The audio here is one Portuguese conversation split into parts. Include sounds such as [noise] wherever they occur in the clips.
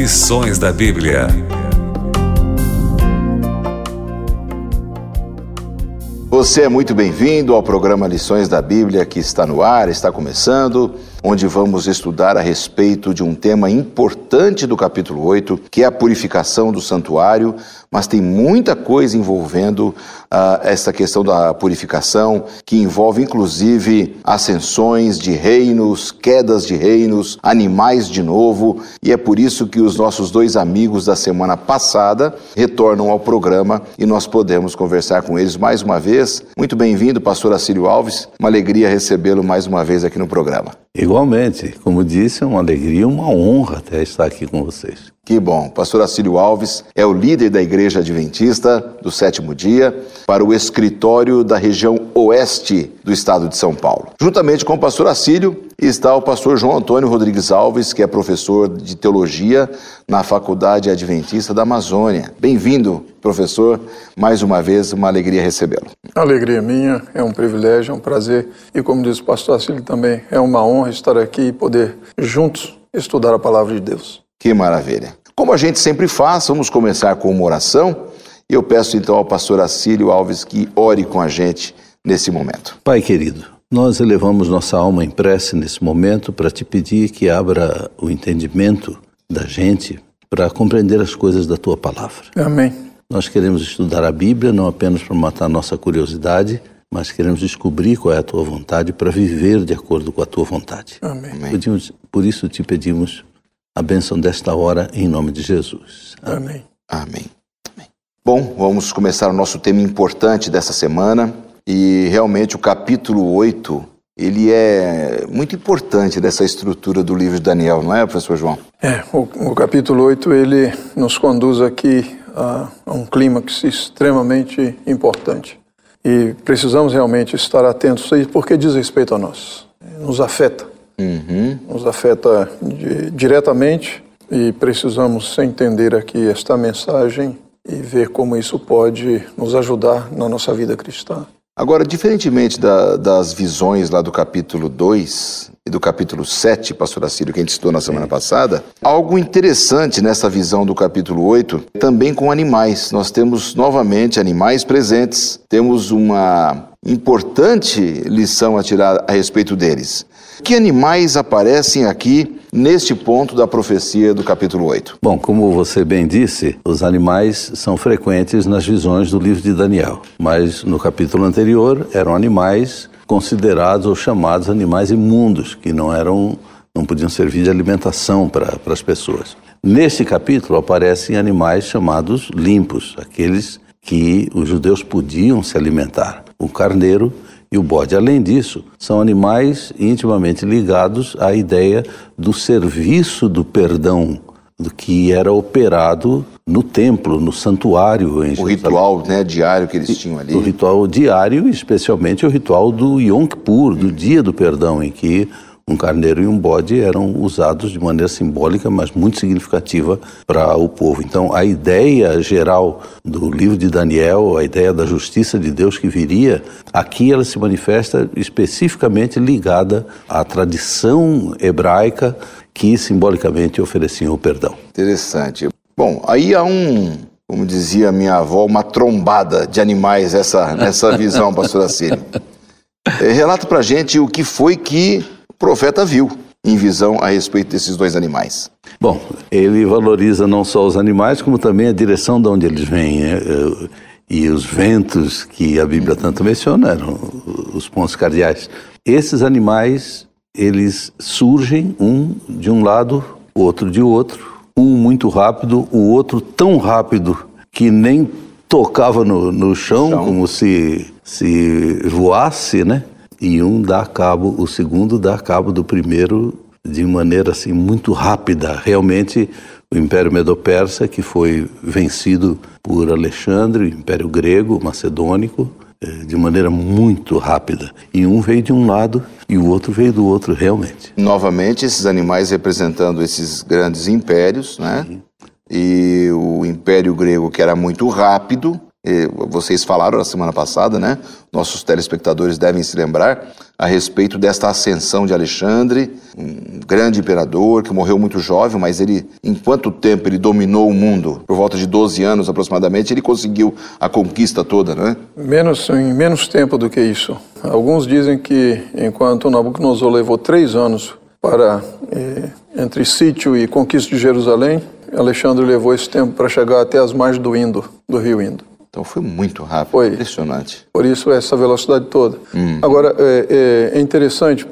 Lições da Bíblia. Você é muito bem-vindo ao programa Lições da Bíblia que está no ar, está começando, onde vamos estudar a respeito de um tema importante do capítulo 8, que é a purificação do santuário, mas tem muita coisa envolvendo essa questão da purificação, que envolve inclusive ascensões de reinos, quedas de reinos, animais de novo, e é por isso que os nossos dois amigos da semana passada retornam ao programa e nós podemos conversar com eles mais uma vez. Muito bem-vindo, pastor Assírio Alves, uma alegria recebê-lo mais uma vez aqui no programa. Igualmente, como disse, é uma alegria, uma honra até estar aqui com vocês. Que bom. Pastor Assírio Alves é o líder da Igreja Adventista do Sétimo Dia para o escritório da região oeste do estado de São Paulo. Juntamente com o pastor Assírio está o pastor João Antônio Rodrigues Alves, que é professor de teologia na Faculdade Adventista da Amazônia. Bem-vindo, professor. Mais uma vez, uma alegria recebê-lo. Alegria minha, é um privilégio, é um prazer. E como diz o pastor Assírio também, é uma honra estar aqui e poder juntos estudar a palavra de Deus. Que maravilha. Como a gente sempre faz, vamos começar com uma oração. Eu peço então ao pastor Assílio Alves que ore com a gente nesse momento. Pai querido, nós elevamos nossa alma em prece nesse momento para te pedir que abra o entendimento da gente para compreender as coisas da tua palavra. Amém. Nós queremos estudar a Bíblia não apenas para matar nossa curiosidade, mas queremos descobrir qual é a tua vontade para viver de acordo com a tua vontade. Amém. Por isso te pedimos a bênção desta hora em nome de Jesus. Amém. Amém. Amém. Bom, vamos começar o nosso tema importante dessa semana e realmente o capítulo 8, ele é muito importante dessa estrutura do livro de Daniel, não é, professor João? É, o, o capítulo 8, ele nos conduz aqui a, a um clímax extremamente importante. E precisamos realmente estar atentos a isso, porque diz respeito a nós, nos afeta uhum. nos afeta diretamente e precisamos entender aqui esta mensagem e ver como isso pode nos ajudar na nossa vida cristã. Agora, diferentemente da, das visões lá do capítulo 2 e do capítulo 7, pastor Assírio, que a gente estudou na semana passada, algo interessante nessa visão do capítulo 8, também com animais. Nós temos novamente animais presentes, temos uma importante lição a tirar a respeito deles. Que animais aparecem aqui neste ponto da profecia do capítulo 8? Bom, como você bem disse, os animais são frequentes nas visões do livro de Daniel, mas no capítulo anterior eram animais considerados ou chamados animais imundos, que não eram não podiam servir de alimentação para, as pessoas. Neste capítulo aparecem animais chamados limpos, aqueles que os judeus podiam se alimentar. O carneiro e o bode. Além disso, são animais intimamente ligados à ideia do serviço do perdão, do que era operado no templo, no santuário. Em o ritual né, diário que eles tinham ali. O ritual diário, especialmente o ritual do Yom Kippur, do dia do perdão, em que um carneiro e um bode eram usados de maneira simbólica, mas muito significativa para o povo. Então, a ideia geral do livro de Daniel, a ideia da justiça de Deus que viria, aqui ela se manifesta especificamente ligada à tradição hebraica que simbolicamente oferecia o perdão. Interessante. Bom, aí há um, como dizia minha avó, uma trombada de animais essa, nessa visão, pastor Assírio. É, [laughs] relata para gente o que foi que profeta viu em visão a respeito desses dois animais? Bom, ele valoriza não só os animais, como também a direção de onde eles vêm. Né? E os ventos que a Bíblia tanto menciona eram os pontos cardeais. Esses animais, eles surgem um de um lado, outro de outro, um muito rápido, o outro tão rápido que nem tocava no, no chão, chão, como se, se voasse, né? E um dá cabo, o segundo dá cabo do primeiro de maneira assim muito rápida. Realmente o Império Medo-Persa que foi vencido por Alexandre, o Império Grego, Macedônico, eh, de maneira muito rápida. E um veio de um lado e o outro veio do outro, realmente. Novamente, esses animais representando esses grandes impérios, né? Sim. E o Império Grego, que era muito rápido, vocês falaram na semana passada, né? Nossos telespectadores devem se lembrar a respeito desta ascensão de Alexandre, um grande imperador que morreu muito jovem, mas ele, em quanto tempo ele dominou o mundo? Por volta de 12 anos aproximadamente, ele conseguiu a conquista toda, né? Menos, em menos tempo do que isso. Alguns dizem que enquanto Nabucodonosor levou três anos para eh, entre sítio e conquista de Jerusalém, Alexandre levou esse tempo para chegar até as margens do Indo, do rio Indo. Então foi muito rápido, foi. impressionante. Por isso essa velocidade toda. Hum. Agora, é, é, é interessante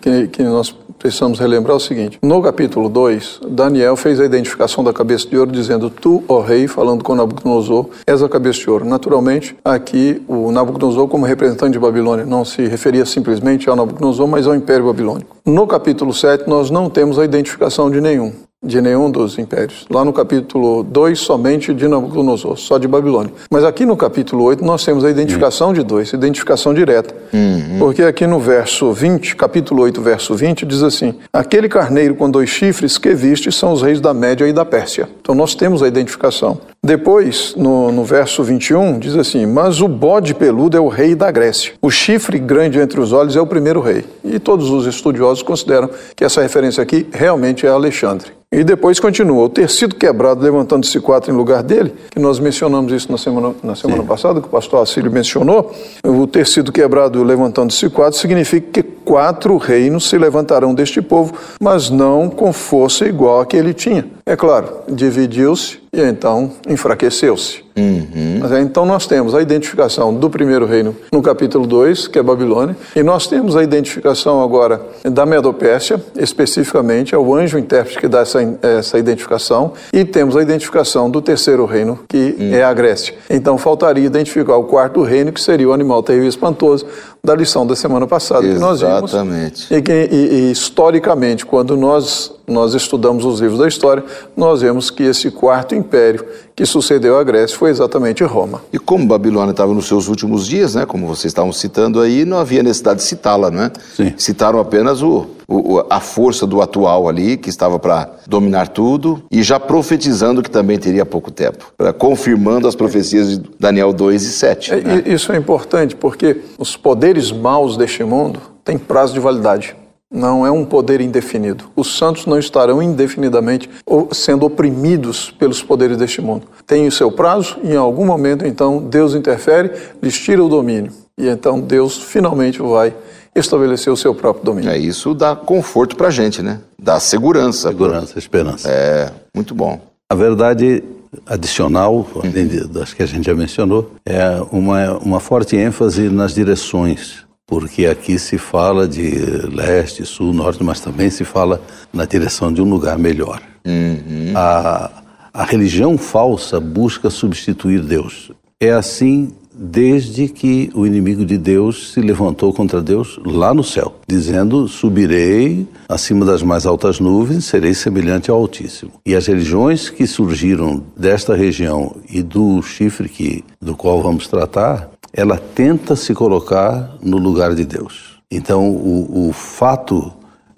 que, que, nós precisamos relembrar o seguinte. No capítulo 2, Daniel fez a identificação da cabeça de ouro dizendo, tu, ó rei, falando com Nabucodonosor, és a cabeça de ouro. Naturalmente, aqui o Nabucodonosor, como representante de Babilônia, não se referia simplesmente ao Nabucodonosor, mas ao Império Babilônico. No capítulo 7, nós não temos a identificação de nenhum de nenhum dos impérios. Lá no capítulo 2, somente de Nabucodonosor, só de Babilônia. Mas aqui no capítulo 8, nós temos a identificação de dois, identificação direta. Uhum. Porque aqui no verso 20, capítulo 8, verso 20, diz assim: Aquele carneiro com dois chifres que viste são os reis da Média e da Pérsia. Então nós temos a identificação. Depois, no, no verso 21, diz assim: Mas o bode peludo é o rei da Grécia. O chifre grande entre os olhos é o primeiro rei. E todos os estudiosos consideram que essa referência aqui realmente é Alexandre. E depois continua, o tecido quebrado levantando-se quatro em lugar dele, que nós mencionamos isso na semana, na semana passada, que o pastor Assílio mencionou, o tecido quebrado levantando-se quatro significa que quatro reinos se levantarão deste povo, mas não com força igual a que ele tinha. É claro, dividiu-se e então enfraqueceu-se. Uhum. Mas, então nós temos a identificação do primeiro reino no capítulo 2, que é Babilônia, e nós temos a identificação agora da Medopérsia, especificamente, é o anjo intérprete que dá essa, essa identificação, e temos a identificação do terceiro reino, que uhum. é a Grécia. Então faltaria identificar o quarto reino, que seria o animal terrível e espantoso, da lição da semana passada Exatamente. que nós vimos. E, que, e, e historicamente, quando nós nós estudamos os livros da história, nós vemos que esse quarto império que sucedeu à Grécia foi exatamente Roma. E como Babilônia estava nos seus últimos dias, né, como vocês estavam citando aí, não havia necessidade de citá-la, não é? Sim. Citaram apenas o, o, a força do atual ali, que estava para dominar tudo, e já profetizando que também teria pouco tempo, confirmando as profecias de Daniel 2 e 7. É, né? Isso é importante, porque os poderes maus deste mundo têm prazo de validade não é um poder indefinido. Os santos não estarão indefinidamente sendo oprimidos pelos poderes deste mundo. Tem o seu prazo e em algum momento então Deus interfere, lhes tira o domínio. E então Deus finalmente vai estabelecer o seu próprio domínio. É isso dá conforto para a gente, né? Dá segurança. Segurança, esperança. É, muito bom. A verdade adicional, além das que a gente já mencionou, é uma, uma forte ênfase nas direções porque aqui se fala de leste, sul, norte, mas também se fala na direção de um lugar melhor. Uhum. A, a religião falsa busca substituir Deus. É assim desde que o inimigo de Deus se levantou contra Deus lá no céu, dizendo: Subirei acima das mais altas nuvens, serei semelhante ao Altíssimo. E as religiões que surgiram desta região e do chifre que, do qual vamos tratar, ela tenta se colocar no lugar de Deus. Então, o, o fato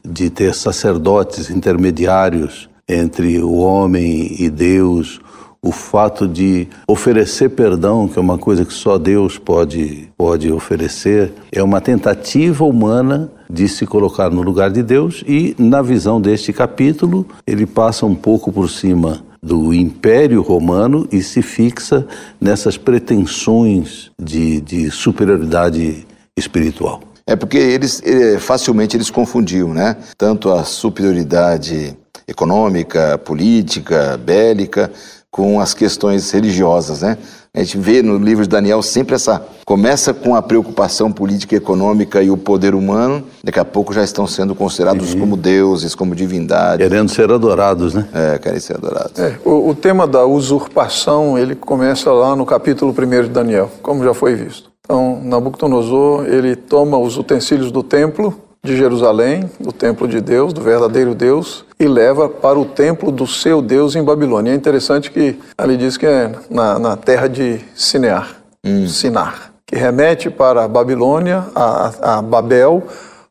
de ter sacerdotes intermediários entre o homem e Deus, o fato de oferecer perdão, que é uma coisa que só Deus pode, pode oferecer, é uma tentativa humana de se colocar no lugar de Deus e, na visão deste capítulo, ele passa um pouco por cima do Império Romano e se fixa nessas pretensões de, de superioridade espiritual. É porque eles eh, facilmente eles confundiam, né? Tanto a superioridade econômica, política, bélica, com as questões religiosas, né? A gente vê no livro de Daniel sempre essa. Começa com a preocupação política e econômica e o poder humano, daqui a pouco já estão sendo considerados como deuses, como divindades. Querendo ser adorados, né? É, querem ser adorados. É, o, o tema da usurpação, ele começa lá no capítulo 1 de Daniel, como já foi visto. Então, Nabucodonosor, ele toma os utensílios do templo, de Jerusalém, do templo de Deus, do verdadeiro Deus, e leva para o templo do seu Deus em Babilônia. É interessante que ali diz que é na, na terra de Sinear, hum. Sinar, que remete para a Babilônia, a, a, Babel,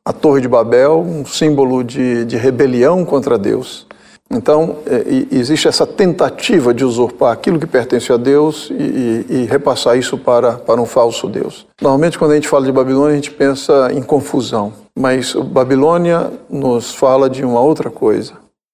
a Torre de Babel, um símbolo de, de rebelião contra Deus. Então, é, existe essa tentativa de usurpar aquilo que pertence a Deus e, e, e, repassar isso para, para um falso Deus. Normalmente, quando a gente fala de Babilônia, a gente pensa em confusão, mas Babilônia nos fala de uma outra coisa.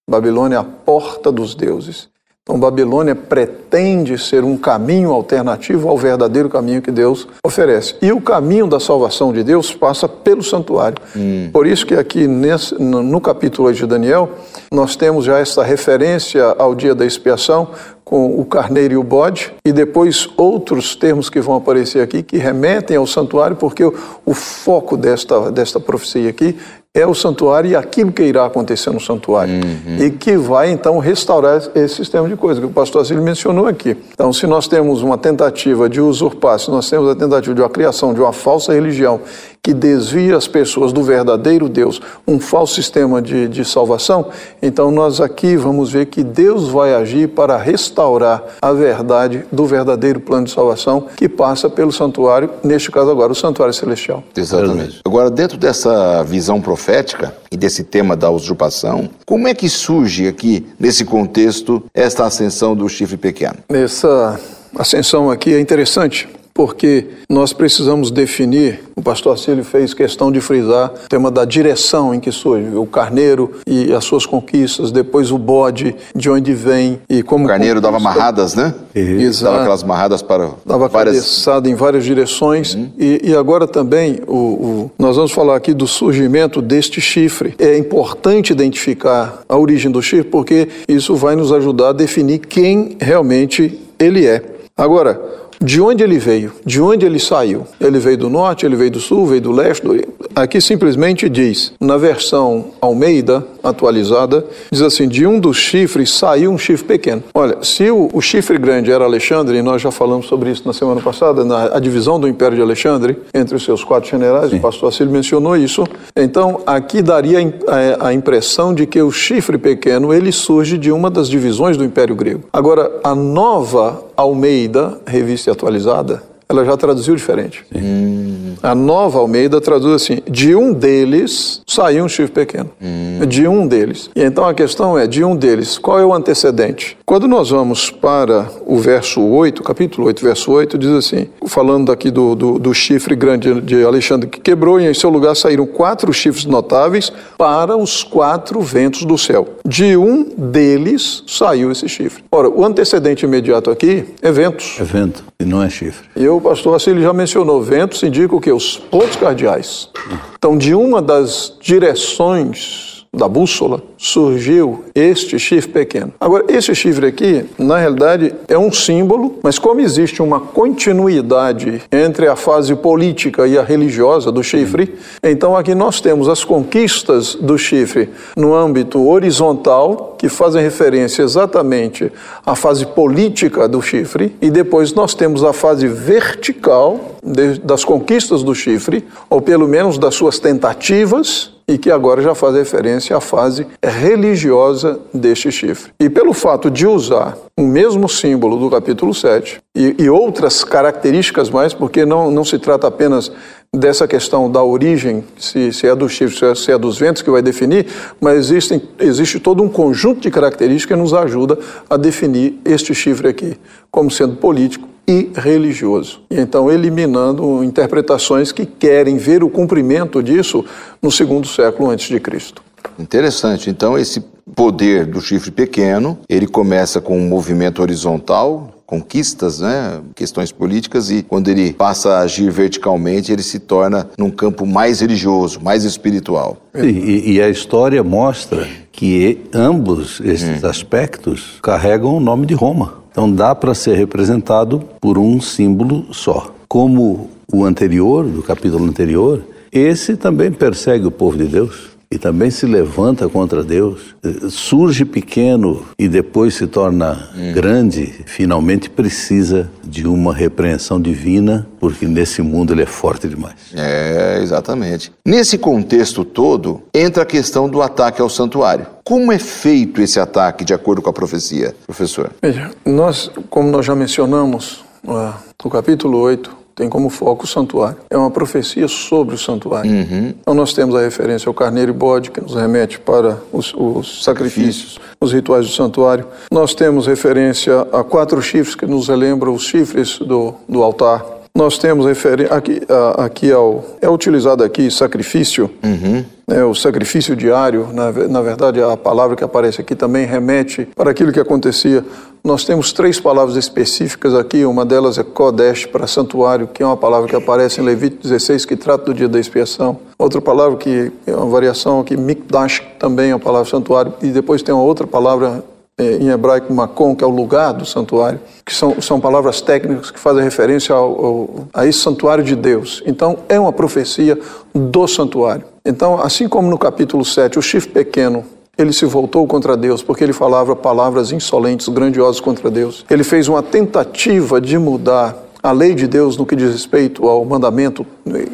Babilônia é a porta dos deuses. Então, Babilônia pretende ser um caminho alternativo ao verdadeiro caminho que Deus oferece. E o caminho da salvação de Deus passa pelo santuário. Hum. Por isso que aqui nesse, no capítulo 8 de Daniel, nós temos já essa referência ao dia da expiação com o carneiro e o bode, e depois outros termos que vão aparecer aqui que remetem ao santuário, porque o, o foco desta, desta profecia aqui é o santuário e aquilo que irá acontecer no santuário. Uhum. E que vai, então, restaurar esse sistema de coisas que o pastor Assílio mencionou aqui. Então, se nós temos uma tentativa de usurpar, se nós temos a tentativa de uma criação de uma falsa religião que desvia as pessoas do verdadeiro Deus, um falso sistema de, de salvação, então nós aqui vamos ver que Deus vai agir para restaurar a verdade do verdadeiro plano de salvação que passa pelo santuário, neste caso agora, o santuário celestial. Exatamente. Agora, dentro dessa visão profética e desse tema da usurpação, como é que surge aqui, nesse contexto, esta ascensão do chifre pequeno? Essa ascensão aqui é interessante porque nós precisamos definir, o pastor Acílio fez questão de frisar o tema da direção em que surge, o carneiro e as suas conquistas, depois o bode, de onde vem e como... O carneiro conquista. dava amarradas, né? Exato. Dava aquelas amarradas para Dava várias... cabeçada em várias direções uhum. e, e, agora também o, o, nós vamos falar aqui do surgimento deste chifre. É importante identificar a origem do chifre porque isso vai nos ajudar a definir quem realmente ele é. Agora, de onde ele veio, de onde ele saiu. Ele veio do norte, ele veio do sul, veio do leste. Do... Aqui simplesmente diz, na versão Almeida atualizada, diz assim: de um dos chifres saiu um chifre pequeno. Olha, se o, o chifre grande era Alexandre, e nós já falamos sobre isso na semana passada, na divisão do Império de Alexandre, entre os seus quatro generais, Sim. o pastor Assílio mencionou isso. Então, aqui daria a, a impressão de que o chifre pequeno ele surge de uma das divisões do Império Grego. Agora, a nova Almeida, revista atualizada, ela já traduziu diferente. Hum. A nova Almeida traduz assim: de um deles saiu um chifre pequeno. Hum. De um deles. E então a questão é: de um deles, qual é o antecedente? Quando nós vamos para o verso 8, capítulo 8, verso 8, diz assim: falando aqui do, do, do chifre grande de Alexandre que quebrou, e em seu lugar saíram quatro chifres notáveis para os quatro ventos do céu. De um deles saiu esse chifre. Ora, o antecedente imediato aqui é ventos. É vento, e não é chifre. E o pastor Assílio já mencionou, ventos indicam o que? Os pontos cardeais. Então, de uma das direções da bússola, surgiu este chifre pequeno. Agora, esse chifre aqui, na realidade, é um símbolo, mas como existe uma continuidade entre a fase política e a religiosa do chifre, então aqui nós temos as conquistas do chifre no âmbito horizontal, que fazem referência exatamente à fase política do chifre, e depois nós temos a fase vertical das conquistas do chifre, ou pelo menos das suas tentativas, e que agora já faz referência à fase religiosa deste chifre. E pelo fato de usar o mesmo símbolo do capítulo 7 e, e outras características mais, porque não, não se trata apenas dessa questão da origem, se, se é do chifre, é, se é dos ventos que vai definir, mas existem, existe todo um conjunto de características que nos ajuda a definir este chifre aqui como sendo político, e religioso. Então eliminando interpretações que querem ver o cumprimento disso no segundo século antes de Cristo. Interessante. Então esse poder do chifre pequeno, ele começa com um movimento horizontal, conquistas, né, questões políticas e quando ele passa a agir verticalmente, ele se torna num campo mais religioso, mais espiritual. E, e a história mostra que ambos esses hum. aspectos carregam o nome de Roma. Então dá para ser representado por um símbolo só. Como o anterior, do capítulo anterior, esse também persegue o povo de Deus e também se levanta contra Deus, surge pequeno e depois se torna hum. grande, finalmente precisa de uma repreensão divina, porque nesse mundo ele é forte demais. É, exatamente. Nesse contexto todo, entra a questão do ataque ao santuário. Como é feito esse ataque de acordo com a profecia, professor? Veja, nós, como nós já mencionamos uh, no capítulo 8, tem como foco o santuário. É uma profecia sobre o santuário. Uhum. Então nós temos a referência ao carneiro e bode, que nos remete para os, os sacrifícios, os rituais do santuário. Nós temos referência a quatro chifres, que nos relembram os chifres do, do altar. Nós temos referência aqui, aqui ao, é utilizado aqui sacrifício, Uhum. né, o sacrifício diário, na, na verdade a palavra que aparece aqui também remete para aquilo que acontecia. Nós temos três palavras específicas aqui, uma delas é Kodesh, para santuário, que é uma palavra que aparece em Levítico 16, que trata do dia da expiação. Outra palavra que é uma variação aqui, Mikdash, também é uma palavra santuário, e depois tem uma outra palavra eh, em hebraico Macon, que é o lugar do santuário, que são, são palavras técnicas que fazem referência ao, ao, a esse santuário de Deus. Então, é uma profecia do santuário. Então, assim como no capítulo 7, o chifre pequeno, ele se voltou contra Deus, porque ele falava palavras insolentes, grandiosas contra Deus. Ele fez uma tentativa de mudar a lei de Deus no que diz respeito ao mandamento eh,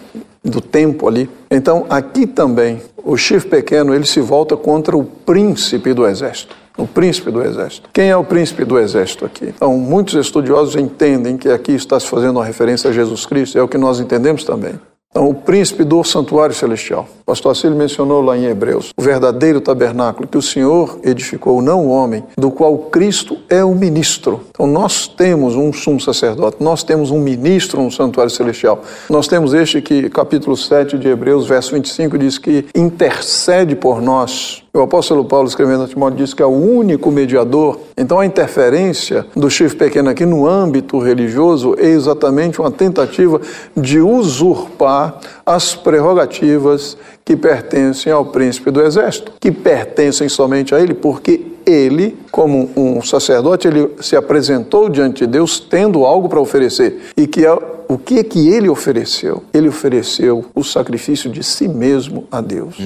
do tempo ali. Então, aqui também, o chifre pequeno, ele se volta contra o príncipe do exército. O príncipe do exército. Quem é o príncipe do exército aqui? Então, muitos estudiosos entendem que aqui está se fazendo uma referência a Jesus Cristo, é o que nós entendemos também. Então, o príncipe do santuário celestial. O pastor Assílio mencionou lá em Hebreus, o verdadeiro tabernáculo que o Senhor edificou, não o homem, do qual Cristo é o ministro. Então, nós temos um sumo sacerdote, nós temos um ministro no santuário celestial. Nós temos este que, capítulo 7 de Hebreus, verso 25, diz que intercede por nós. O apóstolo Paulo, escrevendo a Timóteo, diz que é o único mediador. Então, a interferência do chifre pequeno aqui no âmbito religioso é exatamente uma tentativa de usurpar as prerrogativas que pertencem ao príncipe do exército, que pertencem somente a ele, porque ele, como um sacerdote, ele se apresentou diante de Deus tendo algo para oferecer. E que é, o que que ele ofereceu? Ele ofereceu o sacrifício de si mesmo a Deus.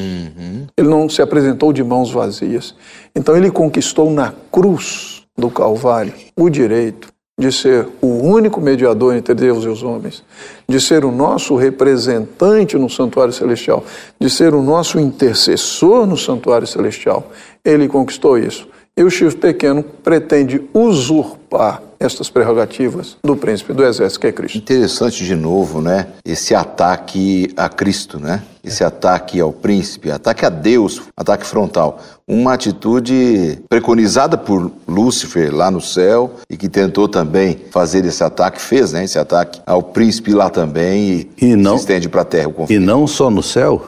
Ele não se apresentou de mãos vazias. Então ele conquistou na cruz do Calvário o direito de ser o único mediador entre Deus e os homens, de ser o nosso representante no santuário celestial, de ser o nosso intercessor no santuário celestial. Ele conquistou isso. E o chifre pequeno pretende usurpar estas prerrogativas do príncipe do exército, que é Cristo. Interessante de novo, né? Esse ataque a Cristo, né? Esse ataque ao príncipe, ataque a Deus, ataque frontal. Uma atitude preconizada por Lúcifer lá no céu e que tentou também fazer esse ataque, fez, né? Esse ataque ao príncipe lá também e, E não- se estende para a terra o E conflito. não só no céu.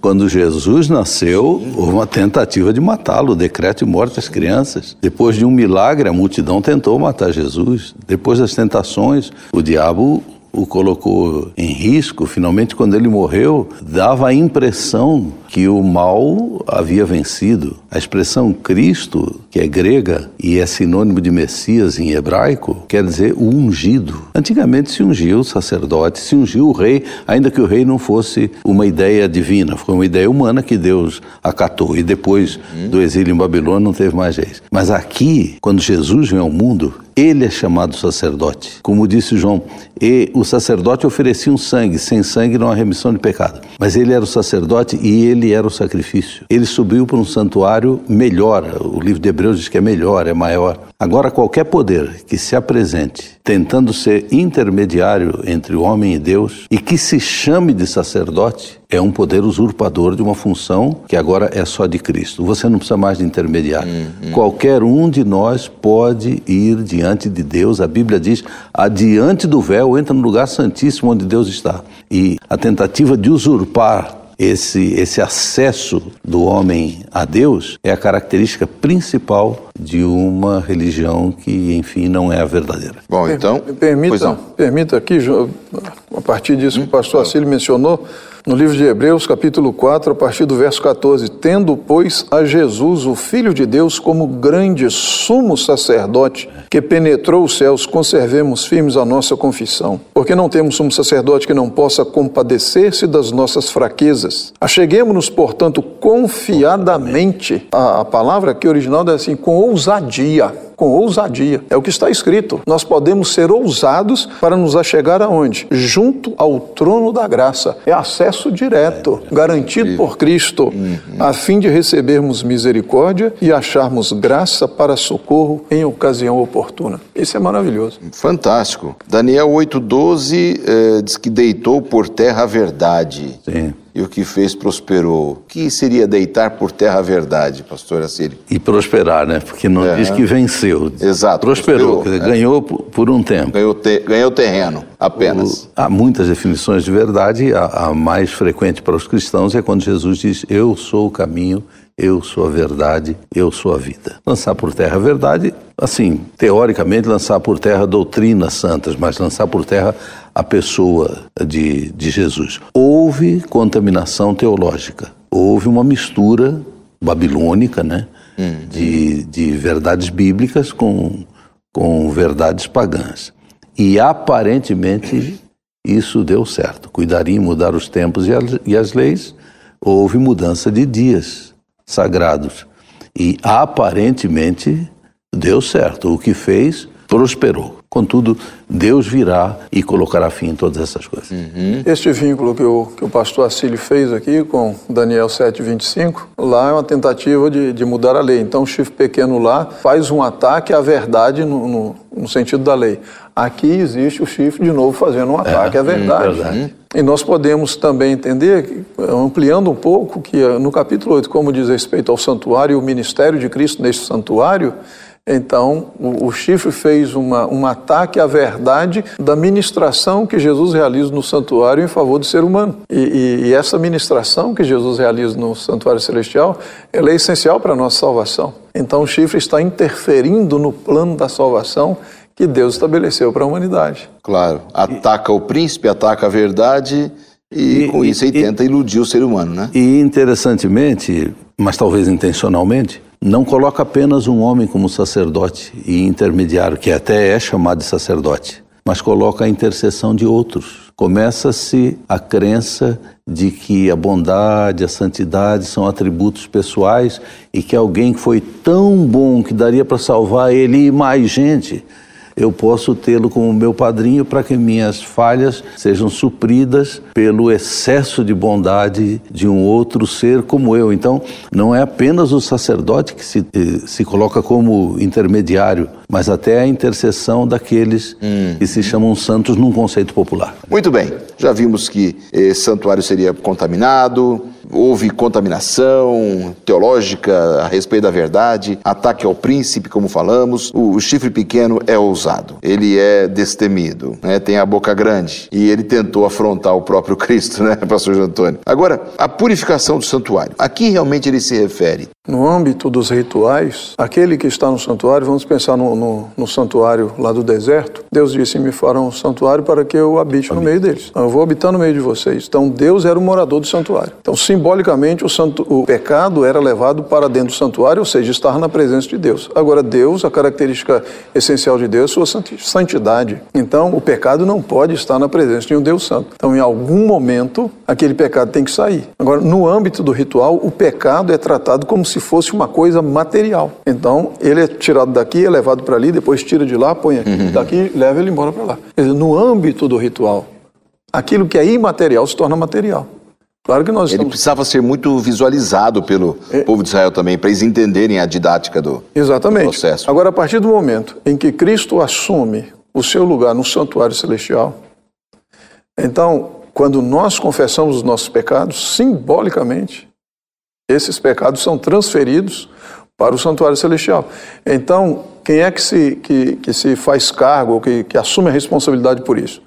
Quando Jesus nasceu, houve uma tentativa de matá-lo, o decreto de morte às crianças. Depois de um milagre, a multidão tentou matar Jesus. Depois das tentações, o diabo o colocou em risco. Finalmente, quando ele morreu, dava a impressão que o mal havia vencido. A expressão Cristo, que é grega e é sinônimo de Messias em hebraico, quer dizer o ungido. Antigamente se ungiu o sacerdote, se ungiu o rei, ainda que o rei não fosse uma ideia divina, foi uma ideia humana que Deus acatou. E depois do exílio em Babilônia não teve mais jeito. Mas aqui, quando Jesus vem ao mundo, ele é chamado sacerdote. Como disse João, e o sacerdote oferecia um sangue, sem sangue não há remissão de pecado. Mas ele era o sacerdote e ele era o sacrifício. Ele subiu para um santuário melhor. O livro de Hebreus diz que é melhor, é maior. Agora, qualquer poder que se apresente tentando ser intermediário entre o homem e Deus e que se chame de sacerdote é um poder usurpador de uma função que agora é só de Cristo. Você não precisa mais de intermediário. Qualquer um de nós pode ir diante de Deus. A Bíblia diz: adiante do véu entra no lugar santíssimo onde Deus está. E a tentativa de usurpar esse, esse acesso do homem a Deus é a característica principal de uma religião que, enfim, não é a verdadeira. Bom, então. Permita, permita aqui, a partir disso que o pastor Assílio mencionou, no livro de Hebreus, capítulo 4, a partir do verso 14: Tendo, pois, a Jesus, o Filho de Deus, como grande sumo sacerdote que penetrou os céus, conservemos firmes a nossa confissão. Porque não temos sumo sacerdote que não possa compadecer-se das nossas fraquezas. Acheguemos-nos, portanto, confiadamente. A, a palavra aqui original é assim, com ousadia com ousadia. É o que está escrito. Nós podemos ser ousados para nos achegar aonde? Junto ao trono da graça. É acesso direto, garantido por Cristo, a fim de recebermos misericórdia e acharmos graça para socorro em ocasião oportuna. Isso é maravilhoso. Fantástico. Daniel 8,12 eh, diz que deitou por terra a verdade. Sim. E o que fez prosperou. O que seria deitar por terra a verdade, pastor Assírio? E prosperar, né? Porque não É. diz que venceu. Exato, Prosperou, prosperou, dizer, é. ganhou por, por um tempo. Ganhou, te- ganhou terreno, apenas. O- Há muitas definições de verdade, a, a mais frequente para os cristãos é quando Jesus diz: Eu sou o caminho, eu sou a verdade, eu sou a vida. Lançar por terra a verdade, assim, teoricamente, lançar por terra doutrinas santas, mas lançar por terra a pessoa de, de Jesus. Houve contaminação teológica, houve uma mistura babilônica, né? De, de verdades bíblicas com, com verdades pagãs. E aparentemente isso deu certo. Cuidaria em mudar os tempos e as, e as leis, houve mudança de dias sagrados. E aparentemente deu certo. O que fez, prosperou. Contudo, Deus virá e colocará fim em todas essas coisas. Este vínculo que o, que o pastor Assílio fez aqui com Daniel 7,25, lá é uma tentativa de, de mudar a lei. Então, o chifre pequeno lá faz um ataque à verdade no, no, no sentido da lei. Aqui existe o chifre de novo fazendo um ataque à verdade. verdade. E nós podemos também entender, ampliando um pouco, que eh, no capítulo 8, como diz respeito ao santuário e o ministério de Cristo neste santuário, então o, o chifre fez uma, um ataque à verdade da ministração que Jesus realiza no santuário em favor do ser humano. E, e- e essa ministração que Jesus realiza no santuário celestial, ela é essencial para a nossa salvação. Então o chifre está interferindo no plano da salvação que Deus estabeleceu para a humanidade. Claro. Ataca o príncipe, ataca a verdade e, E- com isso ele e- tenta iludir o ser humano, né? E interessantemente, mas talvez intencionalmente, não coloca apenas um homem como sacerdote e intermediário, que até é chamado de sacerdote, mas coloca a intercessão de outros. Começa-se a crença de que a bondade, a santidade são atributos pessoais e que alguém que foi tão bom que daria para salvar ele e mais gente, eu posso tê-lo como meu padrinho para que minhas falhas sejam supridas pelo excesso de bondade de um outro ser como eu. Então, não é apenas o sacerdote que se, eh, se coloca como intermediário, mas até a intercessão daqueles que se chamam santos num conceito popular. Muito bem, já vimos que esse santuário seria contaminado, houve contaminação teológica a respeito da verdade, ataque ao príncipe, como falamos. O, o chifre pequeno é ousado, ele é destemido, né? tem a boca grande e ele tentou afrontar o próprio [laughs] Cristo, né, pastor João Antônio? Agora, a purificação do santuário, a que realmente ele se refere? No âmbito dos rituais, aquele que está no santuário, vamos pensar no, no, no santuário lá do deserto, Deus disse: Me farão um santuário para que eu habite no meio deles. Eu vou habitar no meio de vocês. Então, Deus era o morador do santuário. Então, simbolicamente, o, santu, o pecado era levado para dentro do santuário, ou seja, estar na presença de Deus. Agora, Deus, a característica essencial de Deus é sua santi- santidade. Então, o pecado não pode estar na presença de um Deus santo. Então, em algum momento, aquele pecado tem que sair. Agora, no âmbito do ritual, o pecado é tratado como se fosse uma coisa material. Então, ele é tirado daqui, é levado para ali, depois tira de lá, põe aqui, daqui, leva ele embora para lá. Quer dizer, no âmbito do ritual, aquilo que é imaterial se torna material. Claro que nós Ele estamos... precisava ser muito visualizado pelo povo de Israel também, para eles entenderem a didática do, Exatamente. do processo. Agora, a partir do momento em que Cristo assume o seu lugar no santuário celestial, então, quando nós confessamos os nossos pecados, simbolicamente, esses pecados são transferidos para o santuário celestial. Então, quem é que se, que, que se faz cargo, ou que, que assume a responsabilidade por isso?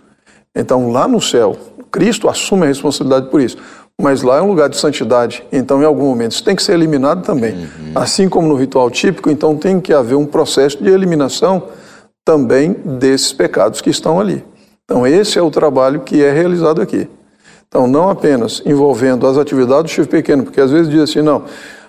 Então, lá no céu, Cristo assume a responsabilidade por isso. Mas lá é um lugar de santidade. Então, em algum momento, isso tem que ser eliminado também. Assim como no ritual típico, então tem que haver um processo de eliminação também desses pecados que estão ali. Então, esse é o trabalho que é realizado aqui. Então, não apenas envolvendo as atividades do chifre pequeno, porque às vezes diz assim, não,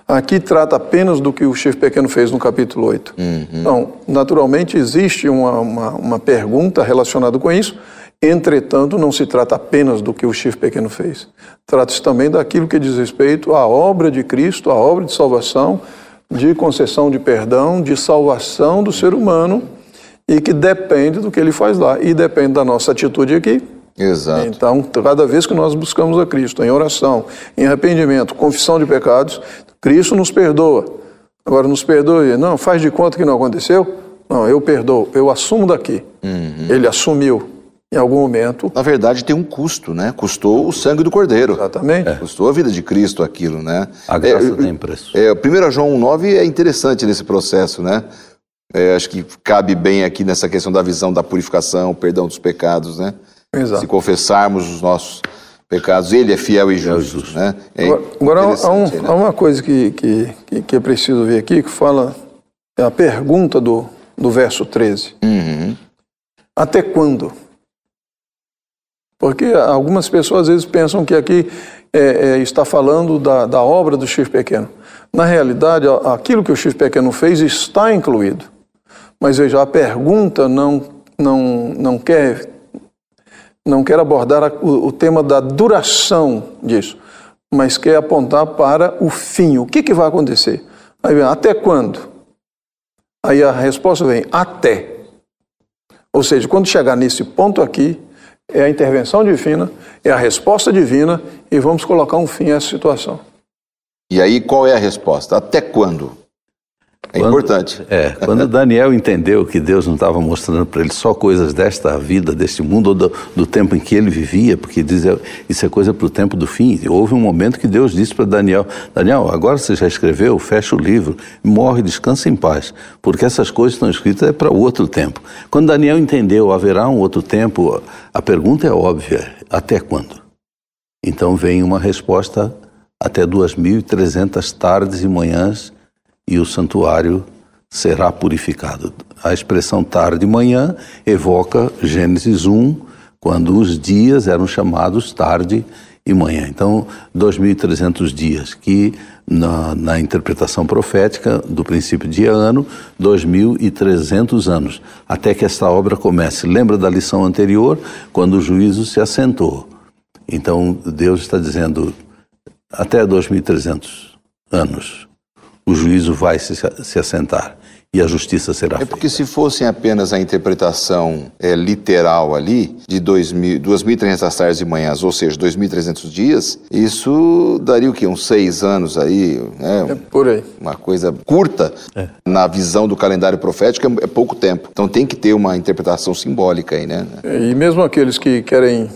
aqui trata apenas do que o chifre pequeno fez no capítulo 8. Então, naturalmente, existe uma, uma, uma pergunta relacionada com isso, entretanto, não se trata apenas do que o chifre pequeno fez. Trata-se também daquilo que diz respeito à obra de Cristo, à obra de salvação, de concessão de perdão, de salvação do ser humano e que depende do que ele faz lá e depende da nossa atitude aqui. Exato. Então, cada vez que nós buscamos a Cristo em oração, em arrependimento, confissão de pecados, Cristo nos perdoa. Agora, nos perdoe, não, faz de conta que não aconteceu. Não, eu perdoo, eu assumo daqui. Uhum. Ele assumiu em algum momento. Na verdade, tem um custo, né? Custou o sangue do Cordeiro. Exatamente. É. Custou a vida de Cristo aquilo, né? A graça é, tem preço. É, 1 João 1,9 é interessante nesse processo, né? É, acho que cabe bem aqui nessa questão da visão da purificação, perdão dos pecados, né? Exato. Se confessarmos os nossos pecados, Ele é fiel e justo, né? É agora, há, um, né? há, uma coisa que, que, que, é preciso ver aqui, que fala, é a pergunta do, do verso 13. Uhum. Até quando? Porque algumas pessoas às vezes pensam que aqui é, é, está falando da, da obra do chifre pequeno. Na realidade, aquilo que o chifre pequeno fez está incluído. Mas veja, a pergunta não, não, não, quer, não quer abordar o, tema da duração disso, mas quer apontar para o fim. O que, que vai acontecer? Aí vem, até quando? Aí a resposta vem, até. Ou seja, quando chegar nesse ponto aqui, é a intervenção divina, é a resposta divina e vamos colocar um fim a essa situação. E aí qual é a resposta? Até quando? É quando, importante. É, quando Daniel entendeu que Deus não estava mostrando para ele só coisas desta vida, deste mundo, ou do, do, tempo em que ele vivia, porque diz, isso é coisa para o tempo do fim. Houve um momento que Deus disse para Daniel: Daniel, agora você já escreveu, fecha o livro, morre, descansa em paz, porque essas coisas estão escritas é para o outro tempo. Quando Daniel entendeu, haverá um outro tempo, a pergunta é óbvia: até quando? Então vem uma resposta até 2.300 tardes e manhãs e o santuário será purificado. A expressão tarde e manhã evoca Gênesis 1, quando os dias eram chamados tarde e manhã. Então, 2.300 dias, que na, na, interpretação profética do princípio de ano, 2.300 anos, até que esta obra comece. Lembra da lição anterior, quando o juízo se assentou. Então, Deus está dizendo, até 2.300 anos o juízo vai se, se assentar e a justiça será feita. É porque se fossem apenas a interpretação é, literal ali, de 2.300 tardes e manhãs, ou seja, 2.300 dias, isso daria o quê? Uns seis anos aí, né? É por aí. Uma coisa curta. É. Na visão do calendário profético é, é pouco tempo. Então tem que ter uma interpretação simbólica aí, né? E mesmo aqueles que querem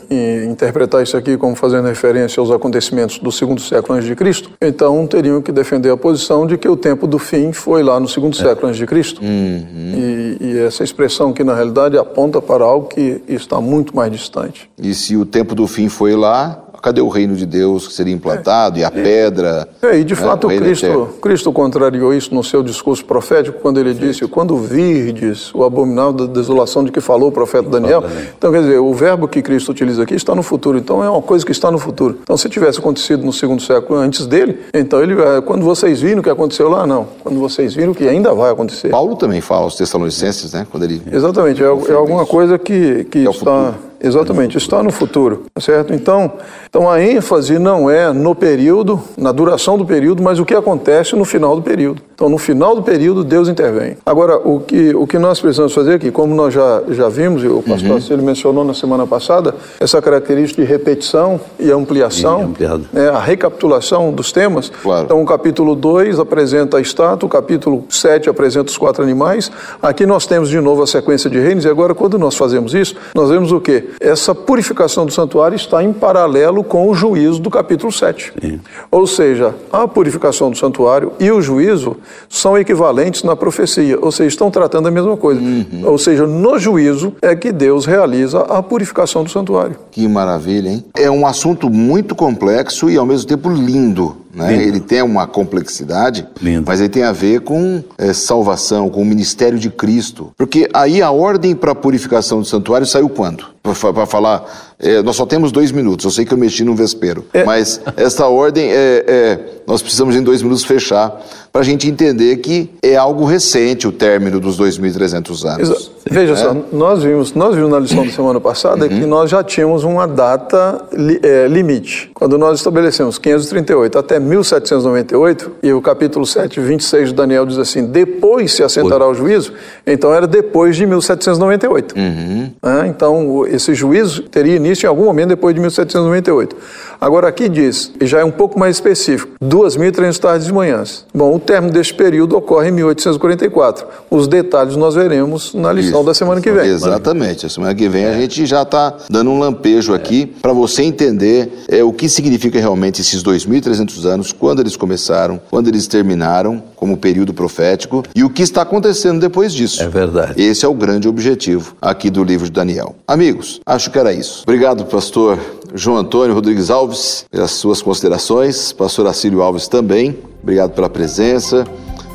interpretar isso aqui como fazendo referência aos acontecimentos do segundo século antes de Cristo, então teriam que defender a posição de que o tempo do fim foi lá no segundo é. século antes de Cristo. Uhum. E, e, essa expressão que na realidade aponta para algo que está muito mais distante. E se o tempo do fim foi lá, cadê o reino de Deus que seria implantado é, e a é, pedra? É, e de né, fato Cristo, Cristo contrariou isso no seu discurso profético quando ele disse: quando virdes o abominável da desolação de que falou o profeta Daniel. Então, quer dizer, o verbo que Cristo utiliza aqui está no futuro. Então, é uma coisa que está no futuro. Então, se tivesse acontecido no segundo século antes dele, então ele, é, quando vocês viram o que aconteceu lá, não. Quando vocês viram o que ainda vai acontecer. Paulo também fala aos Tessalonicenses, né? Quando ele exatamente é, é alguma coisa que que é está Exatamente, está no futuro, tá certo? Então, então a ênfase não é no período, na duração do período, mas o que acontece no final do período. Então, no final do período, Deus intervém. Agora, o que, o que nós precisamos fazer aqui, como nós já, já vimos, e o pastor uhum. Cílio mencionou na semana passada, essa característica de repetição e ampliação, né, a recapitulação dos temas. Claro. Então, o capítulo 2 apresenta a estátua, o capítulo 7 apresenta os quatro animais. Aqui nós temos de novo a sequência de reinos, e agora, quando nós fazemos isso, nós vemos o quê? Essa purificação do santuário está em paralelo com o juízo do capítulo 7. Sim. Ou seja, a purificação do santuário e o juízo são equivalentes na profecia, ou seja, estão tratando a mesma coisa. Uhum. Ou seja, no juízo é que Deus realiza a purificação do santuário. Que maravilha, hein? É um assunto muito complexo e ao mesmo tempo lindo. Né? Ele tem uma complexidade, Lindo. mas ele tem a ver com é, salvação, com o ministério de Cristo. Porque aí a ordem para a purificação do santuário saiu quando? Para falar, é, nós só temos dois minutos, eu sei que eu mexi no vespero, é. mas esta ordem, é, é, nós precisamos em dois minutos fechar para a gente entender que é algo recente o término dos 2.300 anos. Exa Veja é? só, nós vimos, nós vimos na lição da semana passada uhum. que nós já tínhamos uma data li, é, limite. Quando nós estabelecemos 538 até 1798, e o capítulo 7, 26 de Daniel diz assim: depois se assentará o juízo, então era depois de 1798. Uhum. É, então, esse juízo teria início em algum momento depois de 1798. Agora aqui diz, e já é um pouco mais específico, 2.300 tardes de manhãs. Bom, o término deste período ocorre em 1844. Os detalhes nós veremos na lição Isso. da semana que vem. Exatamente. A semana que vem a gente já está dando um lampejo aqui para você entender é, o que significa realmente esses 2.300 anos, quando eles começaram, quando eles terminaram, como período profético, e o que está acontecendo depois disso. É verdade. Esse é o grande objetivo aqui do livro de Daniel. Amigos, acho que era isso. Obrigado, pastor João Antônio Rodrigues Alves, pelas suas considerações, pastor Acílio Alves também. Obrigado pela presença.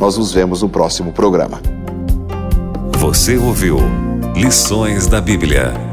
Nós nos vemos no próximo programa. Você ouviu Lições da Bíblia